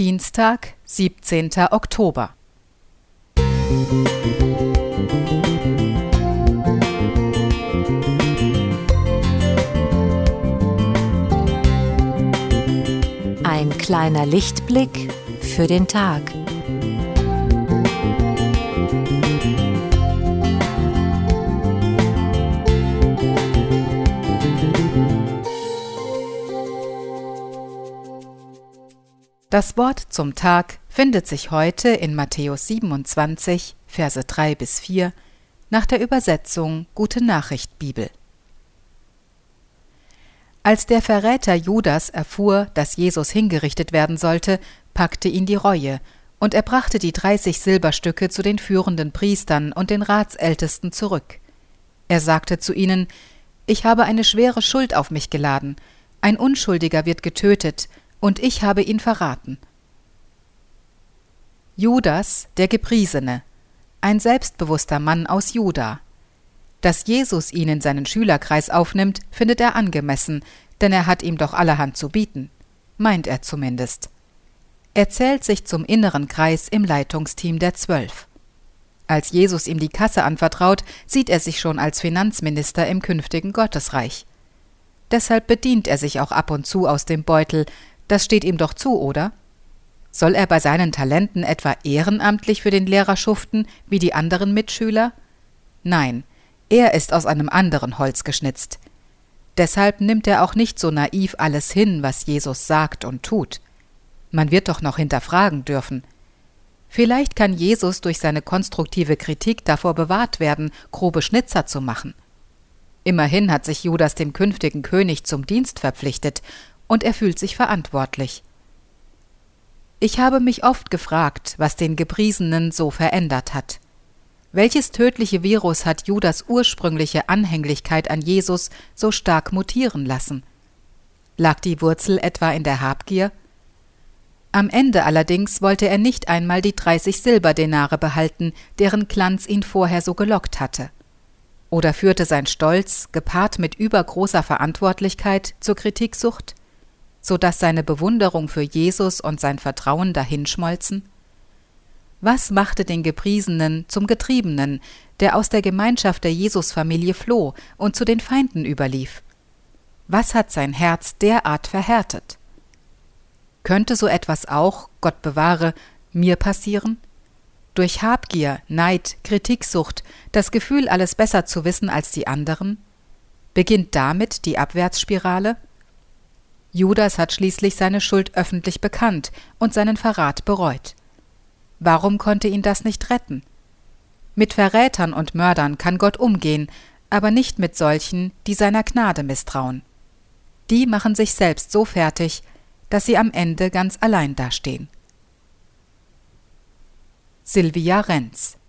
Dienstag, 17. Oktober. Ein kleiner Lichtblick für den Tag. Das Wort zum Tag findet sich heute in Matthäus 27, Verse 3 bis 4 nach der Übersetzung Gute Nachricht Bibel. Als der Verräter Judas erfuhr, dass Jesus hingerichtet werden sollte, packte ihn die Reue, und er brachte die 30 Silberstücke zu den führenden Priestern und den Ratsältesten zurück. Er sagte zu ihnen, Ich habe eine schwere Schuld auf mich geladen, ein Unschuldiger wird getötet, und ich habe ihn verraten. Judas, der Gepriesene, ein selbstbewusster Mann aus Juda. Dass Jesus ihn in seinen Schülerkreis aufnimmt, findet er angemessen, denn er hat ihm doch allerhand zu bieten, meint er zumindest. Er zählt sich zum inneren Kreis im Leitungsteam der Zwölf. Als Jesus ihm die Kasse anvertraut, sieht er sich schon als Finanzminister im künftigen Gottesreich. Deshalb bedient er sich auch ab und zu aus dem Beutel, das steht ihm doch zu, oder? Soll er bei seinen Talenten etwa ehrenamtlich für den Lehrer schuften, wie die anderen Mitschüler? Nein, er ist aus einem anderen Holz geschnitzt. Deshalb nimmt er auch nicht so naiv alles hin, was Jesus sagt und tut. Man wird doch noch hinterfragen dürfen. Vielleicht kann Jesus durch seine konstruktive Kritik davor bewahrt werden, grobe Schnitzer zu machen. Immerhin hat sich Judas dem künftigen König zum Dienst verpflichtet und er fühlt sich verantwortlich. Ich habe mich oft gefragt, was den Gepriesenen so verändert hat. Welches tödliche Virus hat Judas ursprüngliche Anhänglichkeit an Jesus so stark mutieren lassen? Lag die Wurzel etwa in der Habgier? Am Ende allerdings wollte er nicht einmal die 30 Silberdenare behalten, deren Glanz ihn vorher so gelockt hatte. Oder führte sein Stolz, gepaart mit übergroßer Verantwortlichkeit, zur Kritiksucht? So dass seine Bewunderung für Jesus und sein Vertrauen dahinschmolzen? Was machte den Gepriesenen zum Getriebenen, der aus der Gemeinschaft der Jesusfamilie floh und zu den Feinden überlief? Was hat sein Herz derart verhärtet? Könnte so etwas auch, Gott bewahre, mir passieren? Durch Habgier, Neid, Kritiksucht, das Gefühl, alles besser zu wissen als die anderen? Beginnt damit die Abwärtsspirale? Judas hat schließlich seine Schuld öffentlich bekannt und seinen Verrat bereut. Warum konnte ihn das nicht retten? Mit Verrätern und Mördern kann Gott umgehen, aber nicht mit solchen, die seiner Gnade misstrauen. Die machen sich selbst so fertig, dass sie am Ende ganz allein dastehen. Silvia Renz